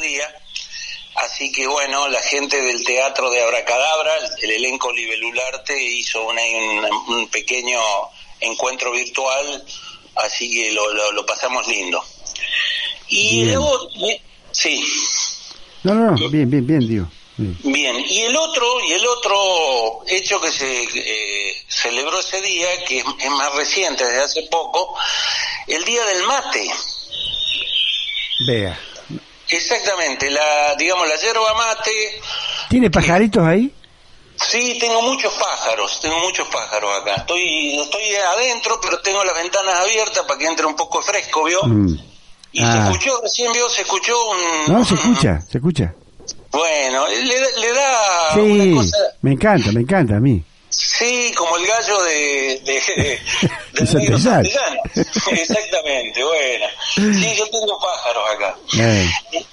día. Así que bueno, la gente del teatro de Abracadabra, el elenco Libelularte, hizo una- un, un pequeño encuentro virtual, así que lo, lo- lo pasamos lindo. Y Bien. luego, eh, sí, No, no, no, bien, bien, bien, digo. Sí. Bien, y el otro, y el otro hecho que se eh, celebró ese día, que es, es más reciente, desde hace poco, el día del mate. Vea. Exactamente, la, digamos, la yerba mate, ¿Tiene pajaritos ahí? sí, tengo muchos pájaros, tengo muchos pájaros acá. Estoy, estoy adentro, pero tengo las ventanas abiertas para que entre un poco de fresco, ¿vio? Mm. Y Ah. se escuchó, recién vio, se escuchó un... No, se escucha, se escucha. Bueno, le, da- le da Sí, una cosa... me encanta, me encanta a mí. Sí, como el gallo de, de, de, De del negro. Exactamente, bueno. Sí, yo tengo pájaros acá.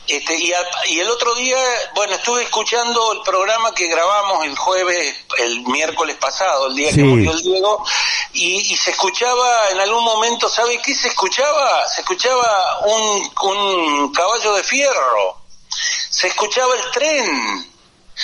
Este, y, el otro día, bueno, estuve escuchando el programa que grabamos el jueves, el miércoles pasado, el día Sí. que murió el Diego, y, y se escuchaba en algún momento, ¿sabe qué se escuchaba? Se escuchaba un, un caballo de fierro, se escuchaba el tren.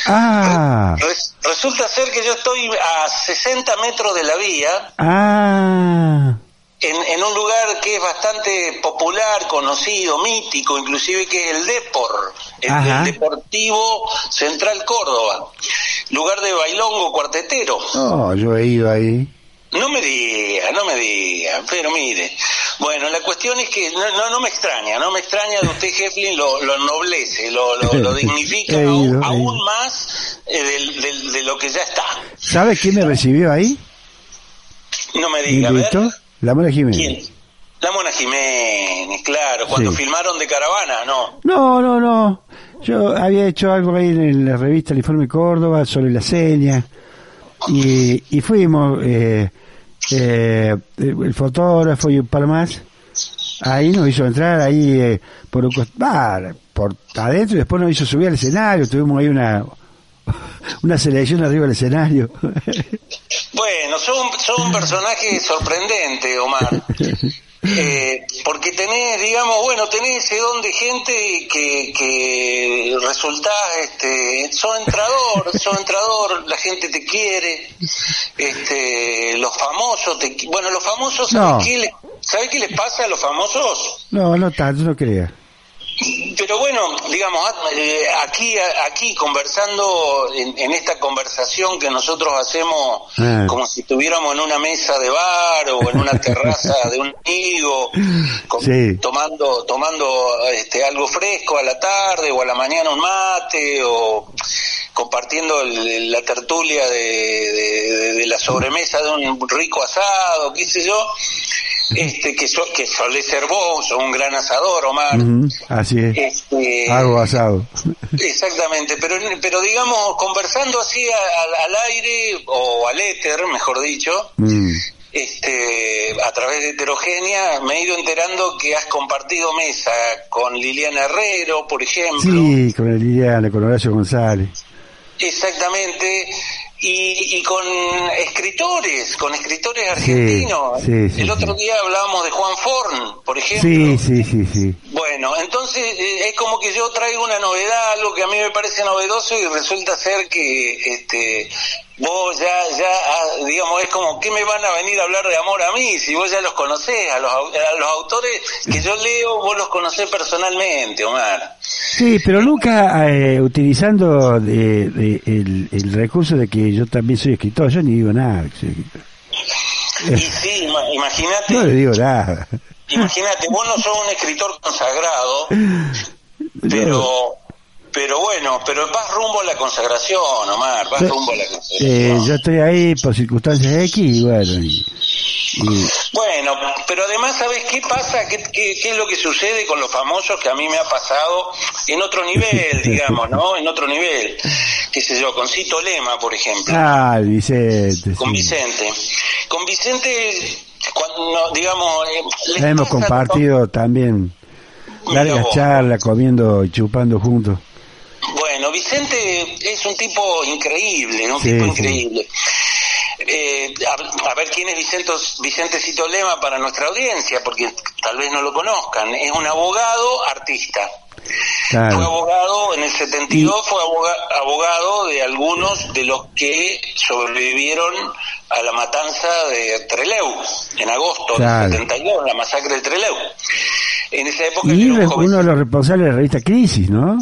Ah, Res- resulta ser que yo estoy a 60 metros de la vía, ah, en, en un lugar que es bastante popular, conocido, mítico, inclusive que es el Depor, el Deportivo Central Córdoba, lugar de bailongo cuartetero. oh, yo he ido ahí. No me diga, no me diga, pero mire. Bueno, la cuestión es que no, no, no me extraña, no me extraña de usted, Heflin, lo, lo ennoblece, lo, lo, lo dignifica aún, ido, aún más eh, del- del- de lo que ya está. ¿Sabe quién me recibió ahí? No me ¿Me diga, a invitó? La Mona Jiménez. ¿Quién? La Mona Jiménez, claro, cuando Sí. filmaron de caravana, ¿no? No, no, no. Yo había hecho algo ahí en la revista El Informe Córdoba sobre la seña. Y, y fuimos, eh, eh, el fotógrafo y un par más. Ahí nos hizo entrar ahí eh, por un ah, por adentro y después nos hizo subir al escenario. Tuvimos ahí una una selección arriba del escenario. Bueno, son, son un personaje sorprendente, Omar. Eh, porque tenés, digamos, bueno, tenés ese don de gente que, que resultás, este, sos entrador, sos entrador, la gente te quiere, este, los famosos te, bueno, los famosos, ¿sabés No. qué, le- ¿sabés qué les pasa a los famosos? No, no tanto, no crea. Pero bueno, digamos, eh, aquí, aquí conversando en, en esta conversación que nosotros hacemos Ah. como si estuviéramos en una mesa de bar o en una terraza de un amigo, con- Sí. tomando, tomando este, algo fresco a la tarde o a la mañana un mate o compartiendo el- la tertulia de, de- de- de la sobremesa de un rico asado, qué sé yo, este, que, so- que solés ser vos, un gran asador, Omar. Así es. Este, Algo asado. Exactamente, pero, pero digamos, conversando así a- al, al aire, o al éter, mejor dicho, Mm. este, a través de Heterogénea, me he ido enterando que has compartido mesa con Liliana Herrero, por ejemplo. Sí, con Liliana, con Horacio González. Exactamente. Y, y con escritores, con escritores argentinos. sí, sí, El otro día hablábamos de Juan Forn, por ejemplo. Sí, sí, sí, sí. Bueno, entonces eh, es como que yo traigo una novedad, algo que a mí me parece novedoso y resulta ser que este vos ya, ya, ah, digamos, es como, ¿qué me van a venir a hablar de amor a mí? Si vos ya los conocés, a los, a los autores que yo leo, vos los conocés personalmente, Omar. Sí, pero nunca eh, utilizando de- de el, el recurso de que yo también soy escritor. Yo ni digo nada. que soy escritor. Y sí, ima- imagínate, no le digo nada. Imagínate, vos no sos un escritor consagrado, pero... Pero bueno, pero vas rumbo a la consagración, Omar, vas rumbo a la Eh, consagración. yo estoy ahí por circunstancias X y bueno. y- y- Bueno, pero además, ¿sabes qué pasa? ¿Qué, qué, qué es lo que sucede con los famosos que a mí me ha pasado en otro nivel, digamos, ¿no? En otro nivel. Qué sé yo, con Cito Lema, por ejemplo. ah, Vicente. Con sí. Vicente. Con Vicente, cuando, digamos... eh, La hemos compartido también largas charlas comiendo y chupando juntos. Bueno, Vicente es un tipo increíble, un Sí, tipo sí. increíble. Eh, a, a ver quién es Vicente, Vicente Cito Lema para nuestra audiencia, porque tal vez no lo conozcan. Es un abogado artista. Fue abogado, en el 72 fue abogado de algunos de los que sobrevivieron a la matanza de Treleu, en agosto del 72, la masacre de Treleu. En esa época... Y uno de los responsables de la revista Crisis, ¿no?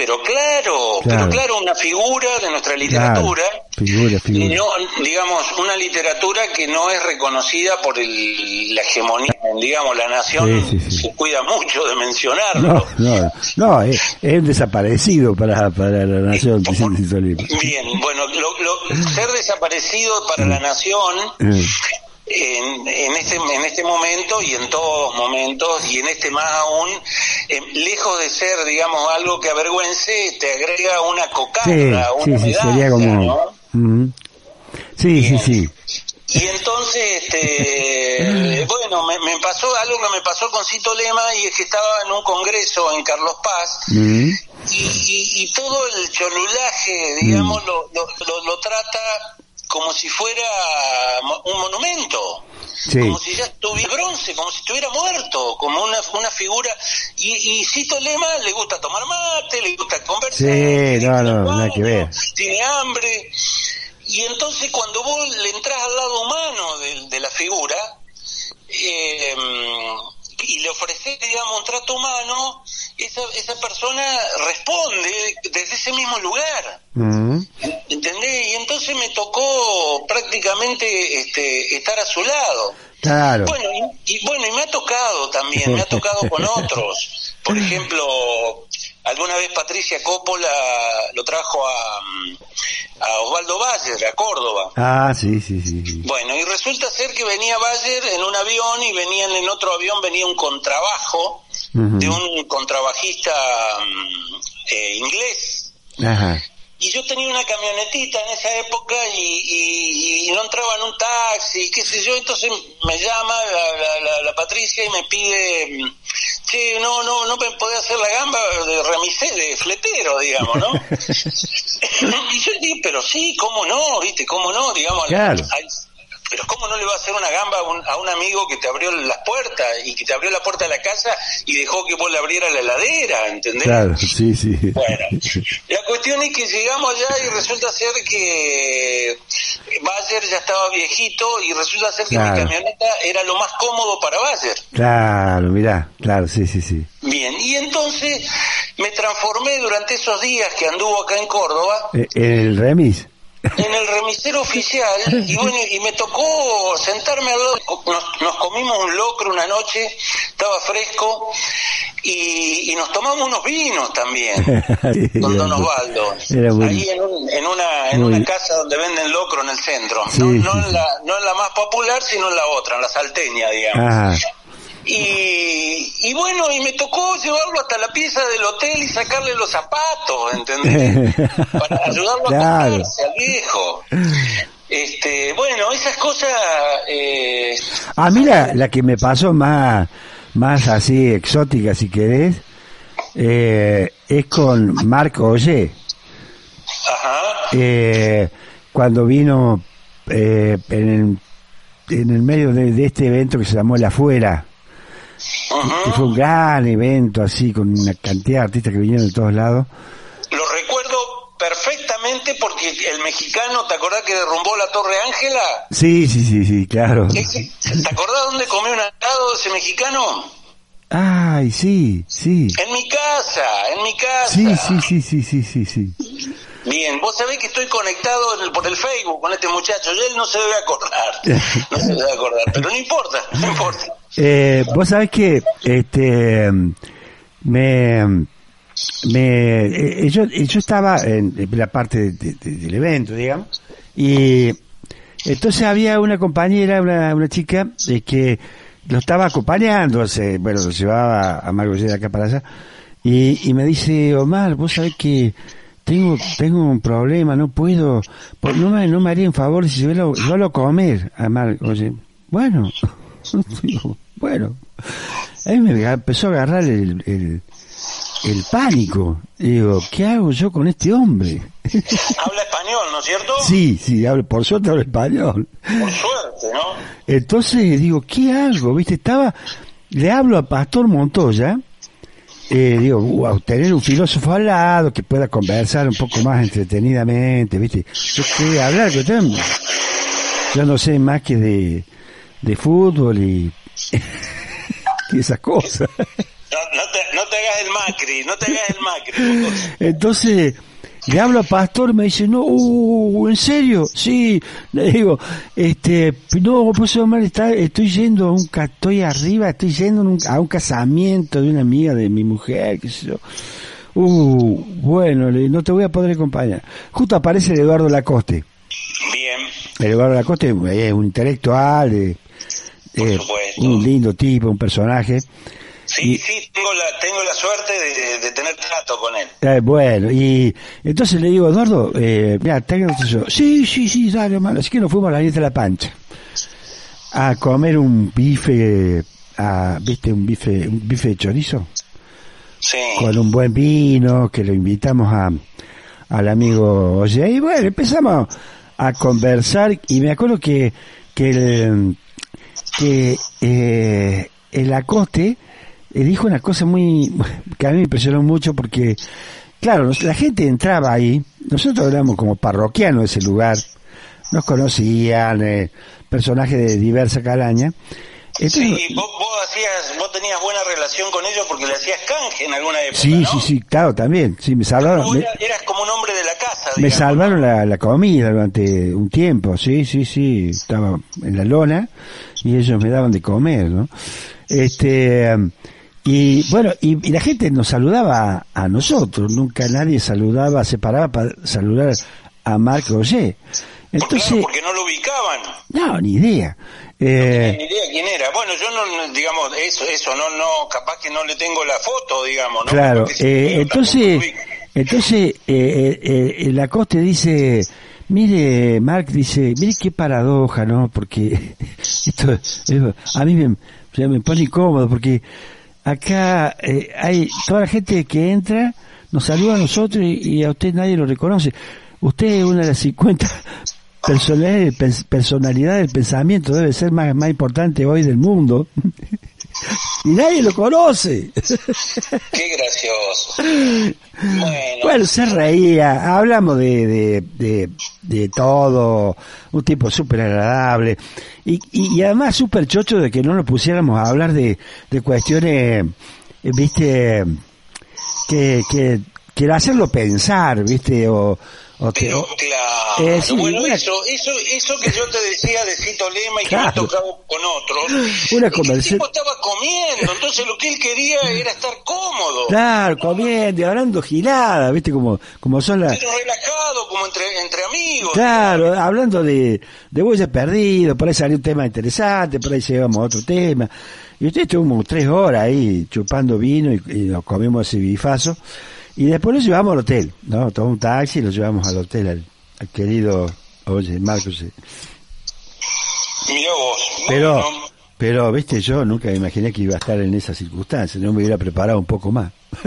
Pero claro, pero claro, una figura de nuestra literatura, figura, figura. No, digamos, una literatura que no es reconocida por el, la hegemonía, digamos, la nación se cuida mucho de mencionarlo. No, no, es, desaparecido para, para la nación, Bien, bueno, ser desaparecido para la nación eh en, en, este, en este momento y en todos momentos y en este más aún, eh, lejos de ser, digamos, algo que avergüence, te agrega una cocarda, una sí, sería como... Sí, sí, sí. Y entonces, este, bueno, me, me, pasó algo que me pasó con Cito Lema y es que estaba en un congreso en Carlos Paz y, y, y, todo el cholulaje, digamos, lo, lo, lo trata como si fuera un monumento. Como si ya estuviera bronce, como si estuviera muerto, como una, una figura. Y, y Cito Lema le gusta tomar mate, le gusta conversar. Sí, no, no, nada que ver. Tiene hambre. Y entonces cuando vos le entras al lado humano de, de la figura, eh, y le ofreces, digamos, un trato humano, esa, esa persona responde desde ese mismo lugar. Mm. ¿Entendés? Y entonces me tocó prácticamente este, estar a su lado. Claro. Bueno, y, bueno, y me ha tocado también, me ha tocado con otros. Por ejemplo, alguna vez Patricia Coppola lo trajo a, a Osvaldo Bayer, a Córdoba. Ah, sí, sí, sí, Bueno, y resulta ser que venía Bayer en un avión y venían en otro avión venía un contrabajo de un contrabajista mm, eh, inglés. Ajá. Y yo tenía una camionetita en esa época y, y, no entraba en un taxi, qué sé yo, entonces me llama la, la, la, Patricia y me pide, che, no, no, no me podía hacer la gamba de remisé, de fletero, digamos, ¿no? y yo dije, pero sí, ¿cómo no? ¿Viste? ¿Cómo no? Digamos, claro pero ¿cómo no le va a hacer una gamba a un, amigo que te abrió las puertas y que te abrió la puerta de la casa y dejó que vos le abriera la heladera, ¿entendés? Claro, sí, sí. Bueno, la cuestión es que llegamos allá y resulta ser que Bayer ya estaba viejito y resulta ser que mi camioneta era lo más cómodo para Bayer. Claro, mirá, claro, sí, sí, sí. Bien, y entonces me transformé durante esos días que anduvo acá en Córdoba. ¿En eh, el remis? En el remisero oficial y bueno y me tocó sentarme al lado nos, comimos un locro una noche estaba fresco y, nos tomamos unos vinos también con Don Osvaldo ahí en, una en una casa donde venden locro en el centro no, no, en la, no en la más popular sino en la otra en la salteña digamos y, y bueno, y me tocó llevarlo hasta la pieza del hotel y sacarle los zapatos, ¿entendés? Para ayudarlo a comprarse al viejo. Este, bueno, esas cosas... Eh, ah, mira, la que me pasó más, más así exótica, si querés, eh, es con Marco Oye. Ajá. Eh, cuando vino eh, en, el, en el medio de, de, este evento que se llamó El Que fue un gran evento así, con una cantidad de artistas que vinieron de todos lados. Lo recuerdo perfectamente porque el mexicano, ¿te acordás que derrumbó la Torre Ángela? Sí, sí, sí, sí, claro. ¿Te acordás dónde comió un asado ese mexicano? Ay, sí, sí. En mi casa, en mi casa. Sí, sí, sí, sí, sí, sí, sí. Bien, vos sabés que estoy conectado por el Facebook con este muchacho y él no se debe acordar. No se debe acordar, pero no importa, no importa. Eh, vos sabés que este me me eh, yo, yo estaba en, la parte del evento, digamos, y entonces había una compañera, una, una chica eh, que lo estaba acompañando, bueno, lo llevaba a Margo de acá para allá, y, y me dice, Omar, vos sabés que tengo tengo un problema, no puedo, no me, no me haría un favor si yo lo, yo lo comer, Omar, oye, bueno, bueno, a mí me empezó a agarrar el, el, el pánico. digo, ¿qué hago yo con este hombre? Habla español, ¿no es cierto? Sí, sí, habla, por suerte habla español. Por suerte, ¿no? Entonces digo, ¿qué hago? ¿Viste? Estaba, le hablo a Pastor Montoya eh, digo, wow, tener un filósofo al lado que pueda conversar un poco más entretenidamente, ¿viste? Yo quería hablar con usted. Yo no sé más que de, de fútbol y, y esas cosas. No, no, te, no te hagas el macri, no te hagas el macri. Entonces, le hablo a Pastor, me dice, no, uh, ¿en serio? Sí, le digo, este, no, pues mal está, estoy yendo a un, ca- estoy arriba, estoy yendo a un, a un casamiento de una amiga de mi mujer, qué sé yo. Uh, bueno, le- no te voy a poder acompañar. Justo aparece el Eduardo Lacoste. Bien, El Eduardo Lacoste es un intelectual, eh, Por eh, supuesto. un lindo tipo, un personaje. sí, Y- sí, tengo la, tengo la suerte de, de tener trato con él. Eh, bueno, y entonces le digo, Eduardo, eh, mira, tengo yo. Sí, sí, sí, dale, hermano. Así que nos fuimos a la Nieta de la Pancha a comer un bife, a, ¿viste? Un bife, un bife de chorizo Sí, con un buen vino que lo invitamos a al amigo Oye. Y bueno, empezamos a conversar y me acuerdo que, que el, que, eh, el acoste eh, dijo una cosa muy, que a mí me impresionó mucho porque, claro, la gente entraba ahí, nosotros éramos como parroquianos de ese lugar, nos conocían, eh, personajes de diversa calaña. Entonces, sí vos, vos hacías, vos tenías buena relación con ellos porque le hacías canje en alguna época, sí, ¿no? sí, sí, claro, también, sí, me salvaron. Eras como un hombre de la casa, Me digamos. salvaron la, la comida durante un tiempo, sí, sí, sí, estaba en la lona y ellos me daban de comer, ¿no? Este, y bueno, y, y la gente nos saludaba a, nosotros, nunca nadie saludaba, se paraba para saludar a Marc Roger. Por- Entonces, claro, porque no lo ubicaban. no, ni idea. Ni Eh, idea quién era. Bueno, yo no, no, digamos, eso, eso, no, no, capaz que no le tengo la foto, digamos, ¿no? Claro, eh, entonces, entonces eh, eh, eh, Lacoste dice, mire, Mark dice, mire qué paradoja, ¿no? Porque esto es- a mí me, o sea, me pone incómodo porque acá eh, hay toda la gente que entra nos saluda a nosotros y, y a usted nadie lo reconoce. Usted es una de las 50 personalidades, pens- personalidades del pensamiento, debe ser más, más importante hoy del mundo. y nadie lo conoce. Qué gracioso. Bueno, Bueno, se reía, hablamos de, de, de, de todo, un tipo súper agradable y, y, y además súper chocho de que no nos pusiéramos a hablar de, de cuestiones, eh, viste, que, que, que hacerlo pensar, viste, o, o que... pero claro. Eh, sí, bueno, una- eso, eso, eso que yo te decía de Cito Lema y que me tocado con otros. Una que el conversación- tipo estaba comiendo, entonces lo que él quería era estar cómodo. Claro, comiendo y hablando gilada, viste, como, como son las... Pero relajado, como entre, entre amigos. Claro, hablando de, de huellas perdidas, por ahí salió un tema interesante, por ahí llevamos a otro tema. Y usted estuvimos tres horas ahí chupando vino y, y nos comimos ese bifazo. Y después lo llevamos al hotel, ¿no? Tomamos un taxi y lo llevamos al hotel al, al querido, oye, Marcos. eh. Mira vos. Pero, pero, viste, yo nunca me imaginé que iba a estar en esas circunstancias, no me hubiera preparado un poco más.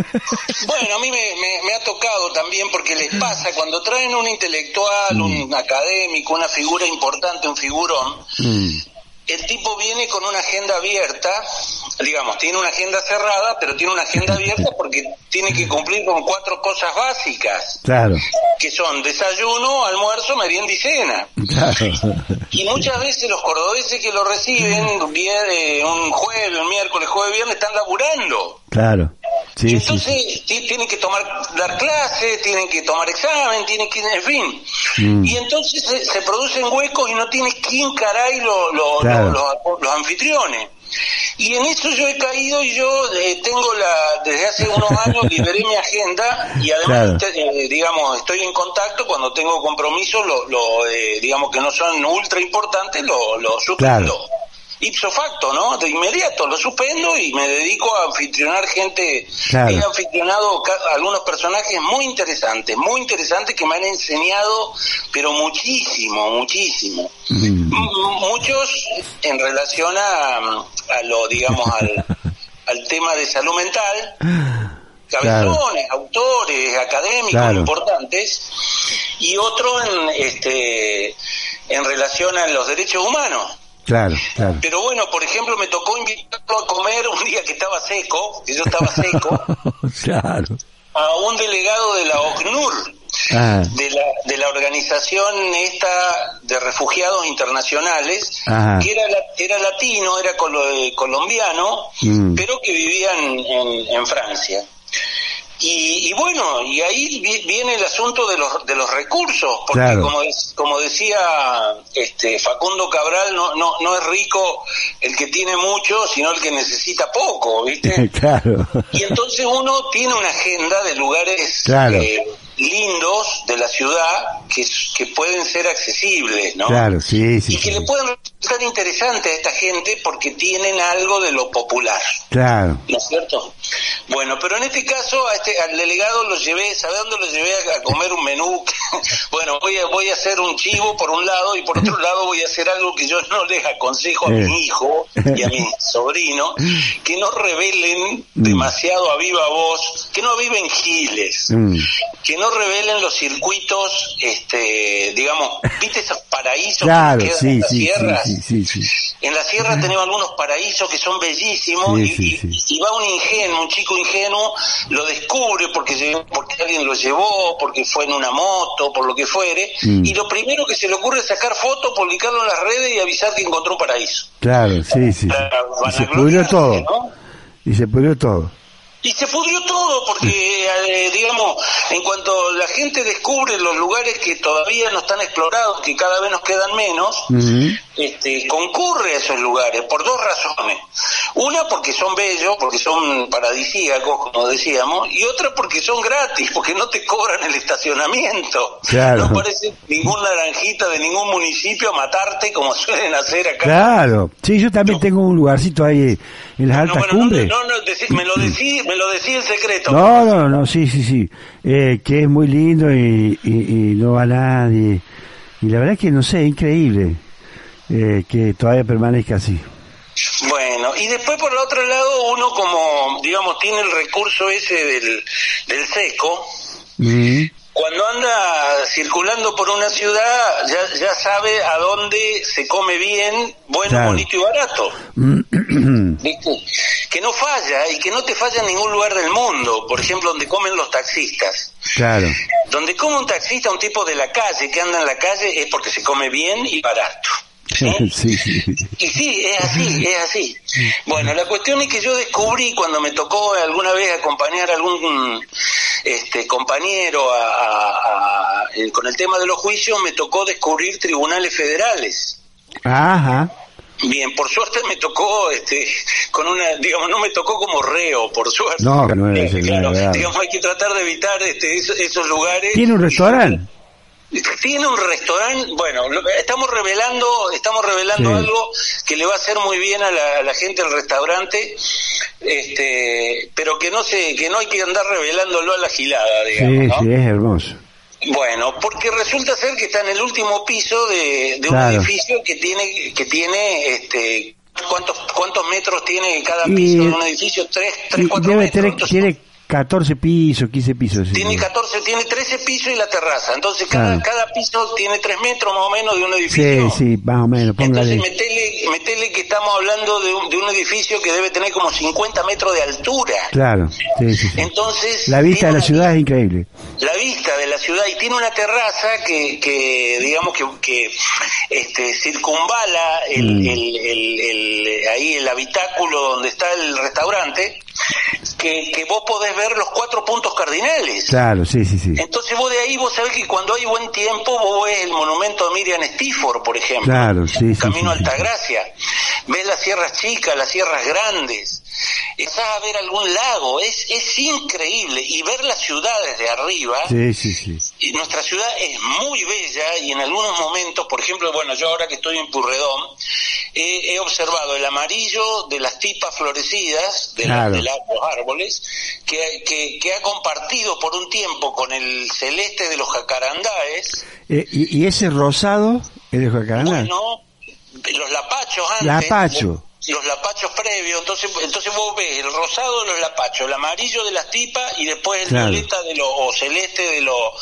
Bueno, a mí me, me- me ha tocado también porque les pasa cuando traen un intelectual, un académico, una figura importante, un figurón, Mm, el tipo viene con una agenda abierta, digamos, tiene una agenda cerrada, pero tiene una agenda abierta porque tiene que cumplir con cuatro cosas básicas, claro, que son desayuno, almuerzo, merienda y cena. claro. Y muchas veces los cordobeses que lo reciben, un, eh, un jueves, un miércoles, jueves, viernes, están laburando. Claro. Y Sí, sí, entonces sí. tienen que tomar, dar clases, tienen que tomar examen, tienen que, en fin. Mm. Y entonces se, se producen huecos y no tienes quién caray lo- lo- Claro. lo- los, los anfitriones. Y en eso yo he caído y yo eh, tengo la, desde hace unos años liberé mi agenda y además, Claro. te- eh, digamos, estoy en contacto cuando tengo compromisos, lo, lo, eh, digamos que no son ultra importantes, lo, lo suspendo. Claro. Ipso facto, ¿no? De inmediato lo suspendo y me dedico a anfitrionar gente. Claro. He anfitrionado algunos personajes muy interesantes, muy interesantes que me han enseñado, pero muchísimo, muchísimo. Mm. Muchos en relación a, a lo, digamos, al, al tema de salud mental, cabezones, autores, académicos Claro. importantes, y otro en, este, en relación a los derechos humanos. Claro, claro. Pero bueno, por ejemplo, me tocó invitarlo a comer un día que estaba seco, que yo estaba seco, claro. a un delegado de la OCNUR, Ah, de la, de la organización esta de refugiados internacionales, Ajá. que era, la- era latino, era colo- eh, colombiano, Mm. pero que vivía en, en- Francia. Y, y bueno, y ahí vi- viene el asunto de los, de los recursos, porque Claro. como, como decía este Facundo Cabral, no, no, no es rico el que tiene mucho, sino el que necesita poco, ¿viste? claro. Y entonces uno tiene una agenda de lugares Claro. eh, lindos de la ciudad que, que pueden ser accesibles, ¿no? Claro, sí, sí. Y que sí. le pueden resultar interesante a esta gente porque tienen algo de lo popular, Claro. ¿no es cierto? Bueno, pero en este caso a este, al delegado lo llevé, ¿sabe dónde lo llevé a, comer un menú? bueno, voy a, voy a hacer un chivo por un lado y por otro lado voy a hacer algo que yo no les aconsejo a Eh. mi hijo y a mi sobrino, que no revelen Mm. demasiado a viva voz, que no aviven giles, Mm. que no revelen los circuitos, este, digamos, ¿viste esos paraísos Claro, que quedan sí, en las sí, sierras? sí. En la sierra tenemos algunos paraísos que son bellísimos y, va un ingenuo, un chico ingenuo, lo descubre porque, porque alguien lo llevó, porque fue en una moto, por lo que fuere, Mm. y lo primero que se le ocurre es sacar fotos, publicarlo en las redes y avisar que encontró un paraíso. Claro, sí, sí. Y se pudrió todo. ¿no? Y se pudrió todo. Y se pudrió todo porque, eh, digamos, en cuanto la gente descubre los lugares que todavía no están explorados, que cada vez nos quedan menos, este, concurre a esos lugares por dos razones. Una porque son bellos, porque son paradisíacos, como decíamos, y otra porque son gratis, porque no te cobran el estacionamiento. Claro. No parece ningún naranjita de ningún municipio a matarte como suelen hacer acá. Claro. Sí, yo también tengo un lugarcito ahí en las No, altas bueno, cumbres. no, no, decí- me lo decí, me lo decí en secreto. No, no, no, sí, sí, sí. Eh, que es muy lindo y, y, y no va nadie. Y la verdad es que, no sé, increíble eh, que todavía permanezca así. Bueno, y después por el otro lado uno como, digamos, tiene el recurso ese del, del seco, Mm, cuando anda circulando por una ciudad ya, ya sabe a dónde se come bien, bueno, Claro. bonito y barato. ¿viste? Que no falla y que no te falla en ningún lugar del mundo, por ejemplo, donde comen los taxistas. claro. Donde come un taxista, un tipo de la calle que anda en la calle, es porque se come bien y barato. ¿sí? sí, sí. Y sí, es así, es así. Bueno, la cuestión es que yo descubrí cuando me tocó alguna vez acompañar a algún este compañero a- a- a- eh, con el tema de los juicios, me tocó descubrir tribunales federales. Ajá. Bien, por suerte me tocó, este, con una, digamos, no me tocó como reo, por suerte. No, que no era ese, Eh, claro, claro, claro. digamos, hay que tratar de evitar este, esos, esos lugares. ¿Tiene un restaurante? Tiene un restaurante, bueno, lo- estamos revelando, estamos revelando Sí. algo que le va a hacer muy bien a la, a la gente del restaurante, este, pero que no se, que no hay que andar revelándolo a la gilada, digamos, Sí, ¿no? sí, es hermoso. Bueno, porque resulta ser que está en el último piso de, de un edificio que tiene, que tiene, este, ¿cuántos, cuántos metros tiene cada Y- piso de un edificio? Tres, tres, cuatro debe metros. tener, Entonces, tiene 14 pisos, 15 pisos. sí. tiene 14, tiene 13 pisos y la terraza. Entonces cada, cada piso tiene 3 metros más o menos de un Sí, edificio. sí, más o menos, póngale. Entonces metele, metele que estamos hablando de un, de un edificio que debe tener como 50 metros de altura. Claro, sí, sí, sí. Entonces La vista de la ciudad es increíble. La vista de la ciudad y tiene una terraza que, que digamos que, que este circunvala el, Mm. el- el- el- ahí el habitáculo donde está el restaurante que, que vos podés ver los cuatro puntos cardinales Claro, sí, sí, sí. entonces vos de ahí vos sabés que cuando hay buen tiempo vos ves el monumento de Miriam Stifford por ejemplo Claro, sí, sí, Camino sí, sí. Altagracia ves las sierras chicas las sierras grandes empezás a ver algún lago es, es increíble y ver las ciudades de arriba Sí, sí, sí. y nuestra ciudad es muy bella y en algunos momentos, por ejemplo, bueno, yo ahora que estoy en Purredón, he, he observado el amarillo de las tipas florecidas de, la- Claro. de la- los árboles, que, que, que ha compartido por un tiempo con el celeste de los jacarandáes, Eh, y, y ese rosado es de Jacarandá. bueno, los lapachos antes. Lapacho. Los lapachos previos, entonces entonces vos ves el rosado de los lapachos, el amarillo de las tipas y después el Claro. violeta de los, o celeste de los,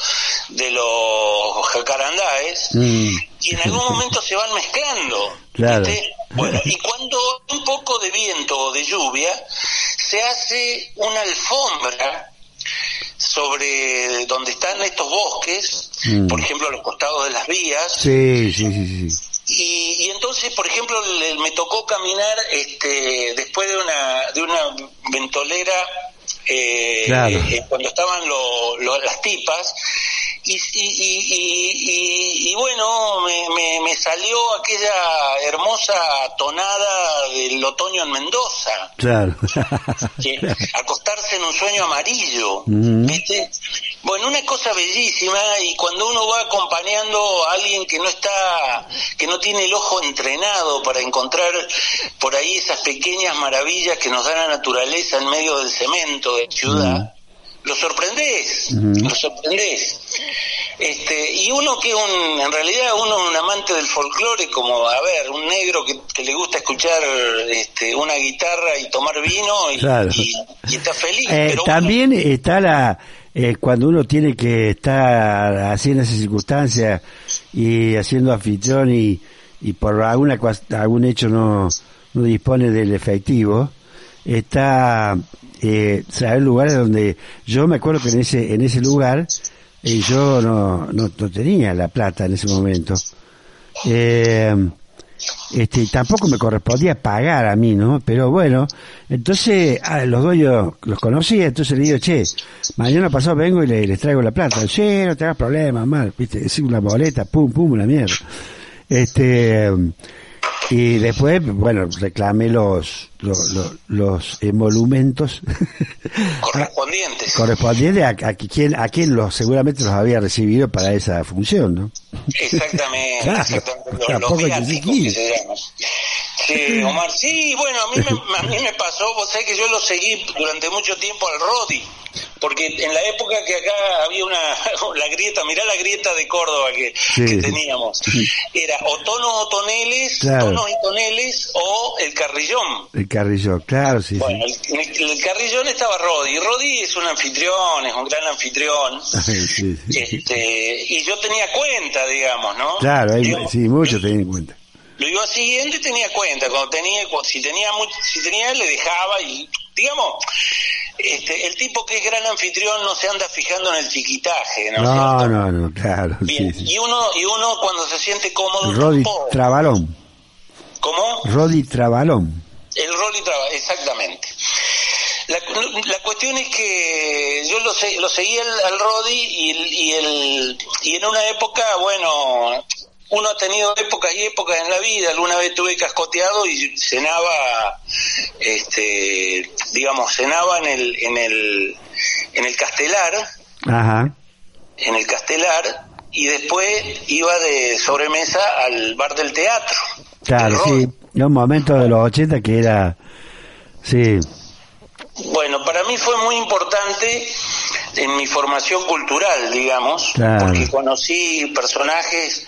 de los jacarandáes Mm. y en algún momento se van mezclando. Claro. ¿viste? Bueno, y cuando un poco de viento o de lluvia, se hace una alfombra sobre donde están estos bosques, Mm. por ejemplo, a los costados de las vías, Sí, sí, sí, sí. Y, y entonces, por ejemplo, le- me tocó caminar este, después de una, de una ventolera eh, Claro. eh, cuando estaban lo- lo- las tipas. Y, y, y, bueno, me, me, me salió aquella hermosa tonada del otoño en Mendoza, Claro. que acostarse en un sueño amarillo. Bueno, una cosa bellísima y cuando uno va acompañando a alguien que no está, que no tiene el ojo entrenado para encontrar por ahí esas pequeñas maravillas que nos da la naturaleza en medio del cemento de la ciudad, lo sorprendés, lo sorprendés. Este, y uno que es un, en realidad uno es un amante del folclore, como, a ver, un negro que, que le gusta escuchar este, una guitarra y tomar vino y, Claro. y- y está feliz. Eh, pero también está la eh, cuando uno tiene que estar en esas circunstancias y haciendo anfitrión y, y por alguna algún hecho no, no dispone del efectivo está eh, lugares donde yo me acuerdo que en ese en ese lugar eh, yo no, no no tenía la plata en ese momento eh, este, tampoco me correspondía pagar a mí, ¿no? Pero bueno, entonces a los dueños los conocía, entonces le digo, che, mañana pasado vengo y le- les traigo la plata. Sí, no te hagas problema, mal, viste, es una boleta, pum, pum, una mierda. Este, y después, bueno, reclamé los, los, los, los emolumentos correspondientes. correspondientes a, a quien, a quien los, seguramente los había recibido para esa función, ¿no? Exactamente, Claro, exactamente. Los, tampoco los hay que viáticos seguir. que se llaman. Sí, Omar, sí, bueno, a mí, me, a mí me pasó, vos sabés que yo lo seguí durante mucho tiempo al Rodi, porque en la época que acá había una, la grieta, mirá la grieta de Córdoba que, Sí. que teníamos, era o tonos o toneles, Claro. tonos y toneles, o el carrillón. El carrillo, claro, sí, Bueno, sí. el, el carrillón estaba Rodi, Rodi es un anfitrión, es un gran anfitrión, Sí, sí. este, y yo tenía cuenta, digamos, ¿no? Claro, hay, Digamos, sí, mucho ten en cuenta. Lo iba siguiendo y tenía cuenta, cuando tenía, si tenía mucho, si tenía le dejaba y, digamos, este, el tipo que es gran anfitrión no se anda fijando en el chiquitaje, ¿no? No, cierto? no, no, claro, sí, Bien, sí. y uno, y uno cuando se siente cómodo, Rodi. Trabalón, ¿cómo? Rodi Trabalón. El rol y trabajo, exactamente. La, la cuestión es que yo lo, lo seguí al, al Rodi y, y, el, y en una época, bueno, uno ha tenido épocas y épocas en la vida. Alguna vez tuve cascoteado y cenaba, este, digamos, cenaba en el, en el, en el Castelar, Ajá, en el Castelar, y después iba de sobremesa al bar del teatro. claro, sí. En un momento de los 80 que era, sí, Bueno, para mí fue muy importante en mi formación cultural, digamos, Claro. porque conocí personajes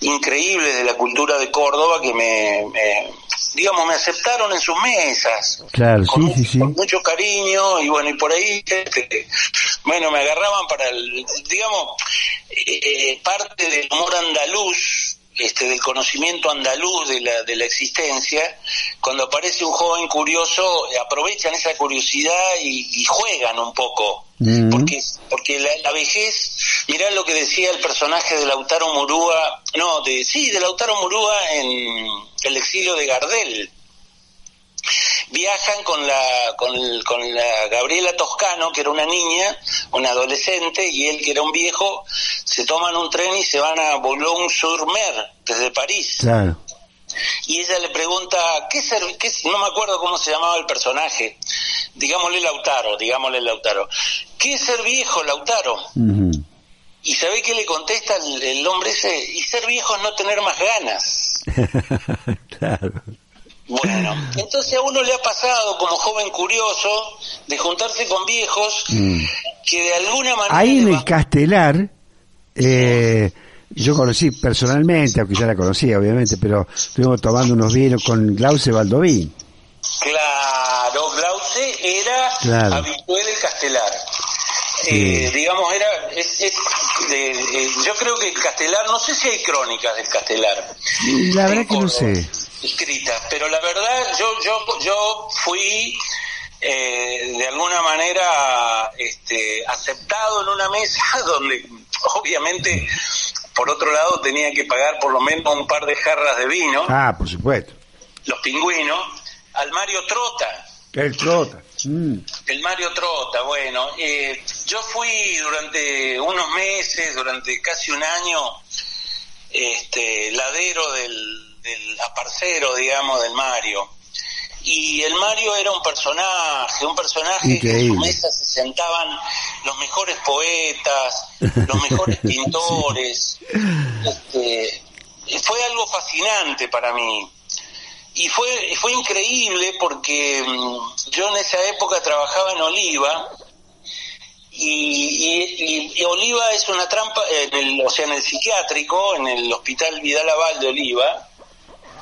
increíbles de la cultura de Córdoba que me, me- digamos, me aceptaron en sus mesas. claro, Con, sí, sí, sí. con mucho cariño y bueno, y por ahí, este, bueno, me agarraban para el, digamos, eh, parte del humor andaluz, este, del conocimiento andaluz de la, de la existencia, cuando aparece un joven curioso, eh, aprovechan esa curiosidad y, y juegan un poco. Porque, porque la, la vejez, mirá lo que decía el personaje de Lautaro Murúa, no, de, sí, de Lautaro Murúa en El exilio de Gardel viajan con la, con, la Gabriela Toscano, que era una niña, una adolescente, y él, que era un viejo, se toman un tren y se van a Boulogne-sur-Mer, desde París. Claro. Y ella le pregunta, ¿qué, ser, qué no me acuerdo cómo se llamaba el personaje, digámosle Lautaro, digámosle Lautaro, ¿qué es ser viejo, Lautaro? Y sabe que le contesta el, el hombre ese, y ser viejo es no tener más ganas. claro. Bueno, entonces a uno le ha pasado como joven curioso de juntarse con viejos Mm. que de alguna manera... Ahí en el Castelar, eh, yo conocí personalmente, aunque ya la conocía obviamente, pero estuvimos tomando unos vinos con Glauce Baldovín. Claro, Glauce era Claro. habitué del Castelar. Sí. Eh, digamos, era... Es, es de- eh, yo creo que el Castelar, no sé si hay crónicas del Castelar. La verdad que no sé. Escritas, pero la verdad yo yo yo fui eh, de alguna manera este, aceptado en una mesa donde obviamente por otro lado tenía que pagar por lo menos un par de jarras de vino. Ah, por supuesto. Los pingüinos. Al Mario Trota. El Trota. Mm. El Mario Trota, bueno. Eh, yo fui durante unos meses, durante casi un año, este, ladero del, del aparcero, digamos, del Mario. Y el Mario era un personaje, un personaje que en su mesa se sentaban los mejores poetas, los mejores pintores. Este, fue algo fascinante para mí. Y fue, fue increíble porque mm, yo en esa época trabajaba en Oliva y, y, Oliva es una trampa, en el, o sea, en el psiquiátrico, en el Hospital Vidal Aval de Oliva,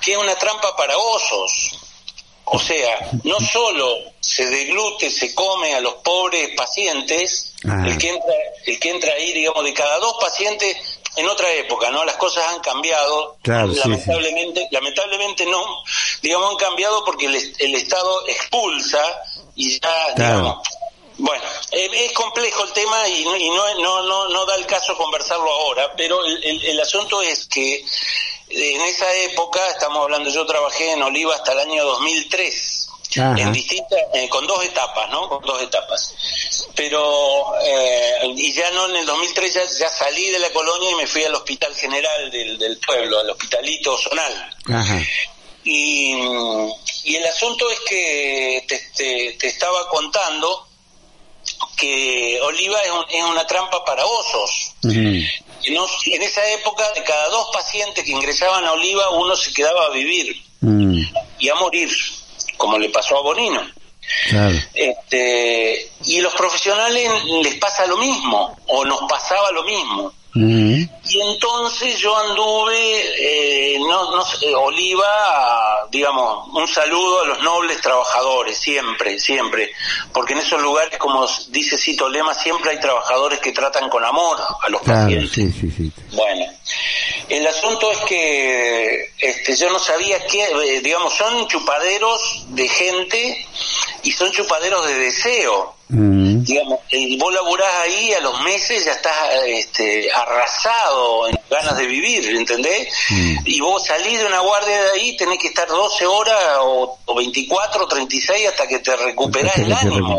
que es una trampa para osos. O sea, no solo se deglute, se come a los pobres pacientes, ah. el, que entra, el que entra ahí, digamos, de cada dos pacientes, en otra época, ¿no? Las cosas han cambiado, lamentablemente, lamentablemente no, digamos, han cambiado porque el, Estado expulsa y ya, digamos, bueno, eh, es complejo el tema y, no, y no, no, no, da el caso conversarlo ahora, pero el, el asunto es que en esa época, estamos hablando, yo trabajé en Oliva hasta el año 2003, en distintas, eh, con dos etapas, ¿no? Con dos etapas. Pero, eh, y ya no en el 2003 ya, salí de la colonia y me fui al Hospital General del, del pueblo, al Hospitalito Zonal. Y, y el asunto es que te, te, estaba contando que Oliva es, es, una trampa para osos en esa época, de cada dos pacientes que ingresaban a Oliva, uno se quedaba a vivir mm. y a morir, como le pasó a Bonino. Este, y los profesionales les pasa lo mismo, o nos pasaba lo mismo. Y entonces yo anduve, eh, no, no, Oliva, digamos, un saludo a los nobles trabajadores, siempre, siempre, porque en esos lugares, como dice Cito Lema, siempre hay trabajadores que tratan con amor a los pacientes. Bueno, el asunto es que este, yo no sabía qué, eh, digamos, son chupaderos de gente y son chupaderos de deseo. Mm. Digamos, y vos laburás ahí a los meses ya estás este, arrasado en ganas de vivir, ¿entendés? Mm. Y vos salís de una guardia de ahí, tenés que estar 12 horas o, o 24 o 36 hasta que te recuperás el ánimo.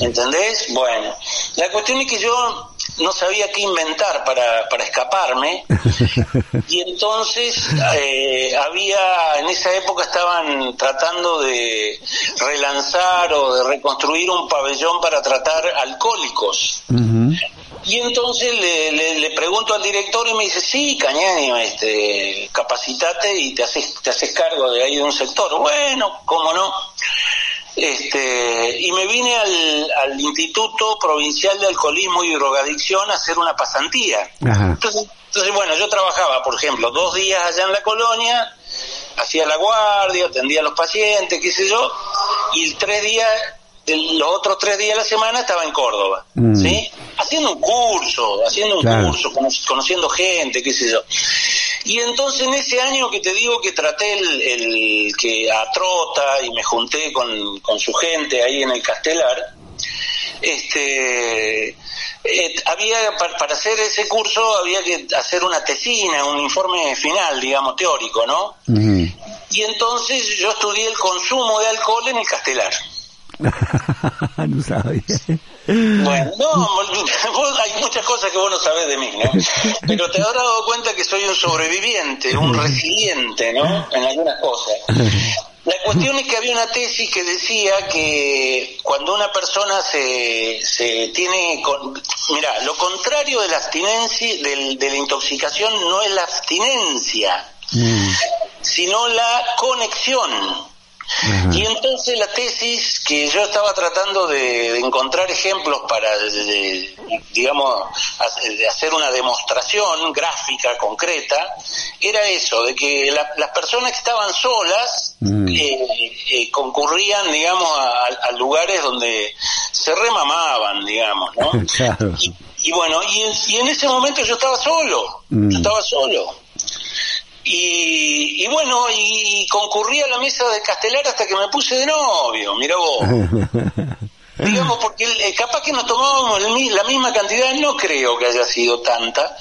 ¿Entendés? Bueno, la cuestión es que yo no sabía qué inventar para, para escaparme. Y entonces eh, había en esa época estaban tratando de relanzar o de reconstruir un pabellón para tratar alcohólicos. Y entonces le, le, pregunto al director y me dice sí Cañani este capacitate y te haces te haces cargo de ahí de un sector bueno cómo no este, y me vine al, al Instituto Provincial de Alcoholismo y Drogadicción a hacer una pasantía. Entonces, entonces, bueno, yo trabajaba, por ejemplo, dos días allá en la colonia, hacía la guardia, atendía a los pacientes, qué sé yo, y tres días, los otros tres días de la semana estaba en Córdoba, mm. ¿sí? Haciendo un curso, haciendo un curso, conociendo gente, qué sé yo. Y entonces en ese año que te digo que traté el, el que a Trota y me junté con, con su gente ahí en el Castelar, este eh, había para, hacer ese curso había que hacer una tesina, un informe final, digamos, teórico, ¿no? Y entonces yo estudié el consumo de alcohol en el Castelar. no sabía. Bueno, no, hay muchas cosas que vos no sabés de mí, ¿no? Pero te habrás dado cuenta que soy un sobreviviente, un resiliente, ¿no? En algunas cosas. La cuestión es que había una tesis que decía que cuando una persona se, se tiene... Con, mira, lo contrario de la abstinencia, de la intoxicación no es la abstinencia, mm. sino la conexión y entonces la tesis que yo estaba tratando de, encontrar ejemplos para, digamos, hacer una demostración gráfica, concreta, era eso, de que las personas que estaban solas mm. eh, eh, concurrían, digamos, a, lugares donde se remamaban, digamos, ¿no? Y, bueno, y en, ese momento yo estaba solo, yo mm. estaba solo. Y, y bueno, y concurrí a la mesa de Castelar hasta que me puse de novio, mira vos. Digamos, porque eh, capaz que nos tomábamos la misma cantidad, no creo que haya sido tanta,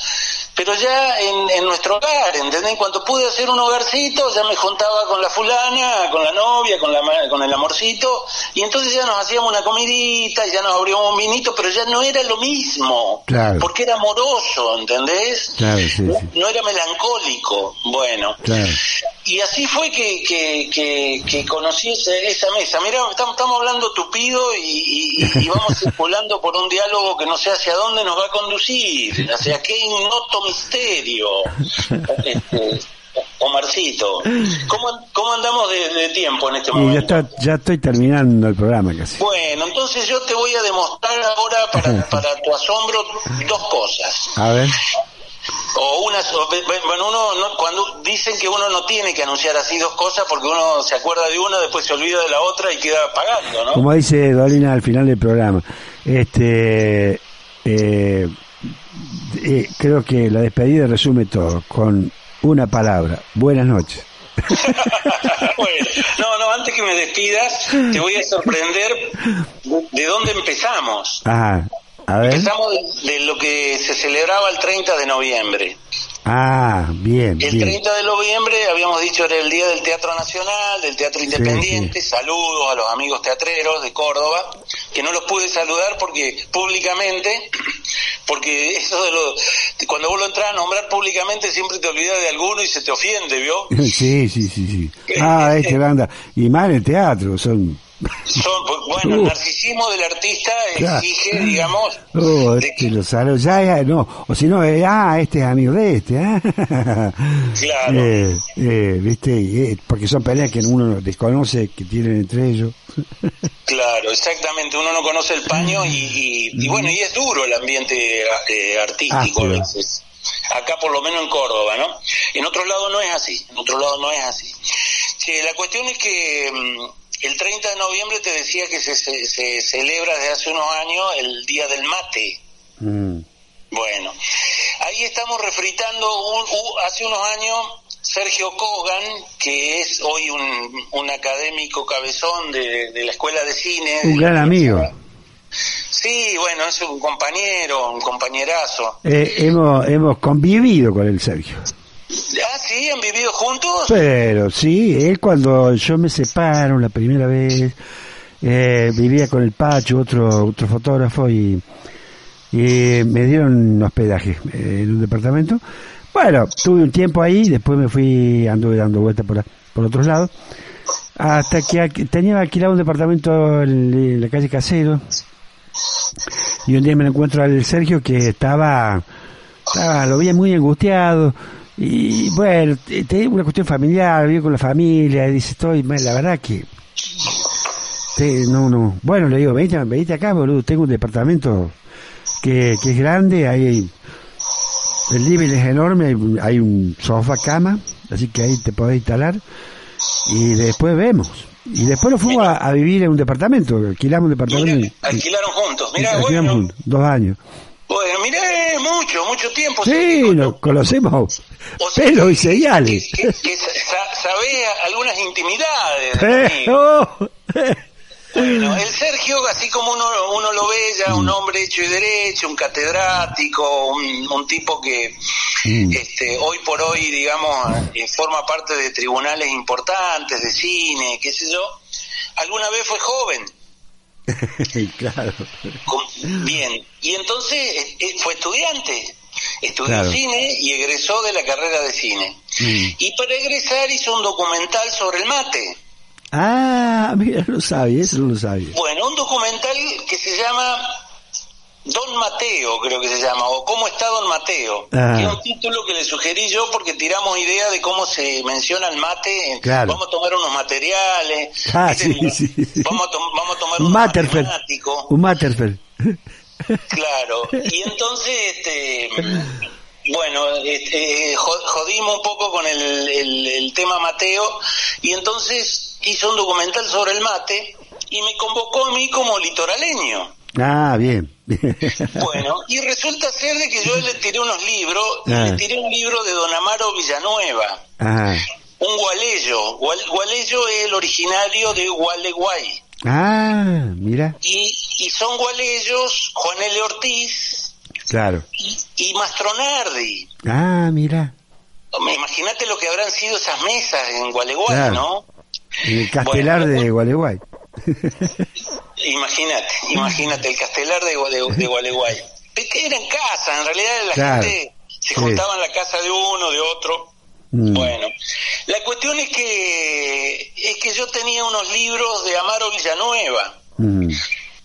pero ya en, en nuestro hogar, ¿entendés? Cuando pude hacer un hogarcito, ya me juntaba con la fulana, con la novia, con, la, con el amorcito, y entonces ya nos hacíamos una comidita, y ya nos abríamos un vinito, pero ya no era lo mismo, Claro. porque era amoroso, ¿entendés? Claro, sí, no, era melancólico, bueno. Claro. Y así fue que, que, que, que conocí esa, esa mesa. Mira, estamos, estamos hablando tupido y, y- y vamos circulando por un diálogo que no sé hacia dónde nos va a conducir, hacia qué ignoto misterio. Este, Omarcito, ¿cómo, cómo andamos de, de tiempo en este ya, momento? está, ya estoy terminando el programa casi. Bueno, entonces yo te voy a demostrar ahora para, para tu asombro dos cosas. A ver. O una, bueno, uno no- cuando dicen que uno no tiene que anunciar así dos cosas porque uno se acuerda de una, después se olvida de la otra y queda pagando, ¿no? Como dice Dolina al final del programa, este, eh, eh, creo que la despedida resume todo con una palabra. Buenas noches. Bueno, no, no, antes que me despidas, te voy a sorprender de dónde empezamos. Ah, a ver. Empezamos de, de lo que se celebraba el 30 de noviembre. Ah, bien, El bien. 30 de noviembre, habíamos dicho, era el Día del Teatro Nacional, del Teatro Independiente. Saludos a los amigos teatreros de Córdoba, que no los pude saludar porque públicamente, porque eso de lo, cuando vos lo entras a nombrar públicamente siempre te olvidas de alguno y se te ofende, ¿vio? Sí, sí, sí, sí. Ah, este banda. Y más en el teatro, son... Son, bueno, el narcisismo del artista Claro. exige, digamos, Oh, este que- ya, no, o si no, eh, ah, este es amigo de este, ah. Claro. Eh, eh, viste, eh, porque son peleas que uno desconoce que tienen entre ellos. Claro, exactamente. Uno no conoce el paño y, y- y bueno, y es duro el ambiente eh, artístico a veces. Acá por lo menos en Córdoba, ¿no? En otro lado no es así, en otro lado no es así. Che, la cuestión es que mm, el 30 de noviembre te decía que se, se, se celebra desde hace unos años el Día del Mate. Mm. Bueno, ahí estamos refritando un- u- hace unos años Sergio Kogan, que es hoy un, un académico cabezón de, de la Escuela de Cine. Un gran amigo. Sí, bueno, es un compañero, un compañerazo. Eh, hemos, hemos convivido con el Sergio. Ah, sí, han vivido juntos. Pero sí, él cuando yo me separo la primera vez, eh, vivía con el Pacho, otro, otro fotógrafo, y, y me dieron hospedaje eh, en un departamento. Bueno, tuve un tiempo ahí, después me fui, anduve dando vueltas por, la- por otros lados, hasta que tenía alquilado un departamento en, en la calle Casero, y un día me lo encuentro al Sergio que estaba, estaba lo veía muy angustiado, y bueno, te- una cuestión familiar, vive con la familia, y dice, estoy, la verdad que, te- no, no, bueno, le digo, venite, venite acá, boludo, tengo un departamento que, que es grande, hay, el living es enorme, hay, hay un sofá cama, así que ahí te podés instalar, y después vemos. Y después nos fuimos a, a vivir en un departamento, alquilamos un departamento. Alquilaron juntos. Mira, alquilamos bueno, un- dos años. Bueno, mirá, mucho, mucho tiempo. Sí, con- nos conocemos o sea, pelo y señales. Que, que sabés algunas intimidades. Eh, oh, eh. Bueno, el Sergio, así como uno, uno lo ve ya, un hombre hecho y derecho, un catedrático, un, un tipo que Mm. este, hoy por hoy, digamos, eh, forma parte de tribunales importantes, de cine, qué sé yo, alguna vez fue joven. claro. bien, y entonces eh, fue estudiante, estudió Claro. cine y egresó de la carrera de cine. Mm. Y para egresar hizo un documental sobre el mate. Ah, mira, lo sabía, eso no lo sabía. Bueno, un documental que se llama Don Mateo, creo que se llama, o ¿Cómo está Don Mateo? Ah. Que es un título que le sugerí yo porque tiramos idea de cómo se menciona el mate. Claro. Vamos a tomar unos materiales. Ah, ¿viste? sí, sí, sí. Vamos, a tom- vamos a tomar Un Matterfeld. Un Matterfeld. Claro. Y entonces, este, bueno, este, jo- jodimos un poco con el, el- el tema Mateo y entonces hizo un documental sobre el mate y me convocó a mí como litoraleño. Ah, bien. bueno, y resulta ser de que yo le tiré unos libros, y le ah. tiré un libro de Don Amaro Villanueva. Ah. Un gualeyo. gualeyo es el originario de Gualeguay. Ah, mira. Y, y son gualeyos Juan L. Ortiz. Claro. Y, Mastronardi. Ah, mira. Imagínate lo que habrán sido esas mesas en Gualeguay, ¿no? En el castelar de Gualeguay. imagínate, imagínate, el castelar de, de, Gualeguay. Que era en casa, en realidad la gente se juntaba en la casa de uno, de otro. Mm. Bueno, la cuestión es que es que yo tenía unos libros de Amaro Villanueva mm.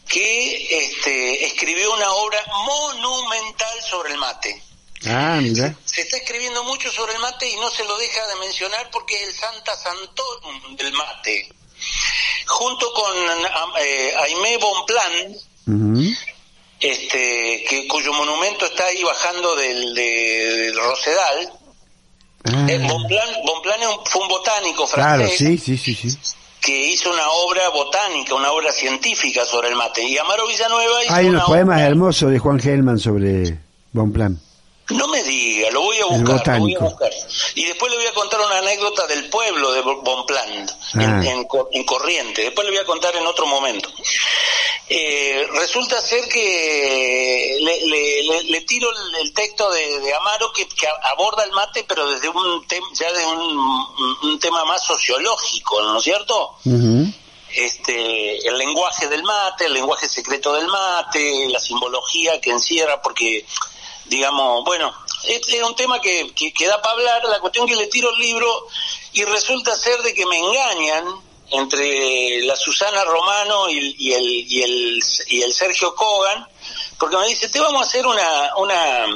que este, escribió una obra monumental sobre el mate. Ah, mira. Se, está escribiendo mucho sobre el mate y no se lo deja de mencionar porque es el Santa Santón del mate. Junto con eh, Aimé Bonplan, este, que, cuyo monumento está ahí bajando del, del Rosedal, Ah. Eh, Bonplan, fue un botánico francés. Que hizo una obra botánica, una obra científica sobre el mate. Y Amaro Villanueva hizo Hay unos poemas hermosos de Juan Gelman sobre Bonplan. No me diga, lo voy a buscar, lo voy a buscar. Y después le voy a contar una anécdota del pueblo de Bonpland, ah. en, en, Corriente. Después le voy a contar en otro momento. Eh, resulta ser que le, le, tiro el, texto de, Amaro que, aborda el mate, pero desde un ya de un, tema más sociológico, ¿no es cierto? Este, el lenguaje del mate, el lenguaje secreto del mate, la simbología que encierra, porque digamos, bueno, es, un tema que, que, da para hablar, la cuestión que le tiro el libro y resulta ser de que me engañan entre la Susana Romano y, el, y, el, y el Sergio Kogan, porque me dice, te vamos a hacer una, una,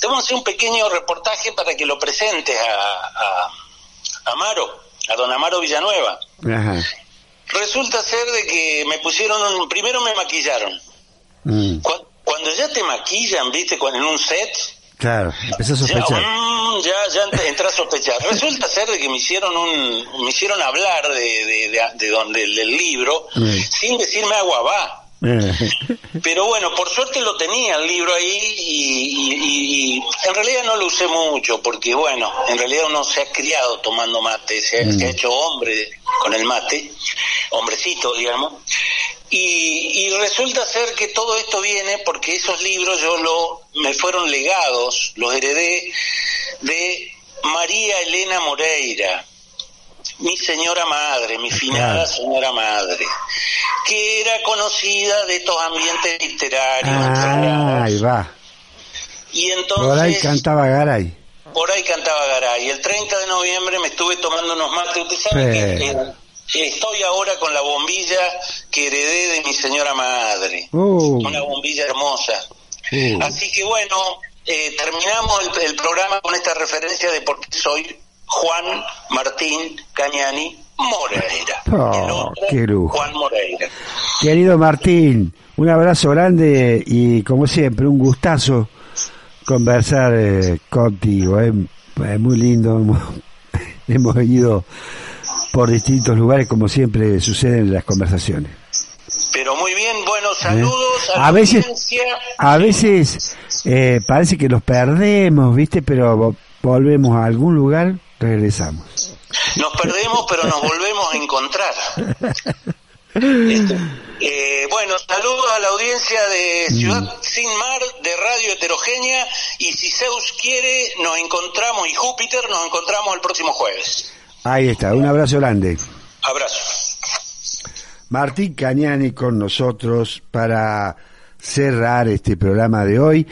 te vamos a hacer un pequeño reportaje para que lo presentes a, a, Amaro, a don Amaro Villanueva. Resulta ser de que me pusieron un, primero me maquillaron. Mm. Cuando ya te maquillan, viste, en un set. Claro, empecé a sospechar. Mm, ya, ya, entré a sospechar. Resulta ser de que me hicieron un, me hicieron hablar de, de, donde, del libro, sin decirme agua va. Pero bueno, por suerte lo tenía el libro ahí y, en realidad no lo usé mucho porque bueno, en realidad uno se ha criado tomando mate, se ha, se ha hecho hombre con el mate, hombrecito digamos, y, resulta ser que todo esto viene porque esos libros yo lo me fueron legados, los heredé de María Elena Moreira, mi señora madre, mi finada señora madre, que era conocida de estos ambientes literarios. Ah, ahí va. Y entonces, por ahí cantaba Garay. Por ahí cantaba Garay. El 30 de noviembre me estuve tomando unos mates. Usted sabe que Estoy ahora con la bombilla que heredé de mi señora madre. Uh. Una bombilla hermosa. Así que bueno, eh, terminamos el, programa con esta referencia de por qué soy Juan Martín Cañani Moreira. Oh, qué Juan Moreira. Querido Martín, un abrazo grande y como siempre, un gustazo conversar eh, contigo. Es muy lindo. hemos ido por distintos lugares, como siempre sucede en las conversaciones. Pero muy bien, buenos ¿Eh? saludos a, veces, A veces eh, parece que los perdemos, ¿viste? Pero volvemos a algún lugar, regresamos. Nos perdemos, pero nos volvemos a encontrar. Este, eh, bueno, saludos a la audiencia de Ciudad mm. Sin Mar, de Radio Heterogénea, y si Zeus quiere, nos encontramos, y Júpiter, nos encontramos el próximo jueves. Ahí está, un abrazo grande. Abrazo. Martín Cañani con nosotros para cerrar este programa de hoy.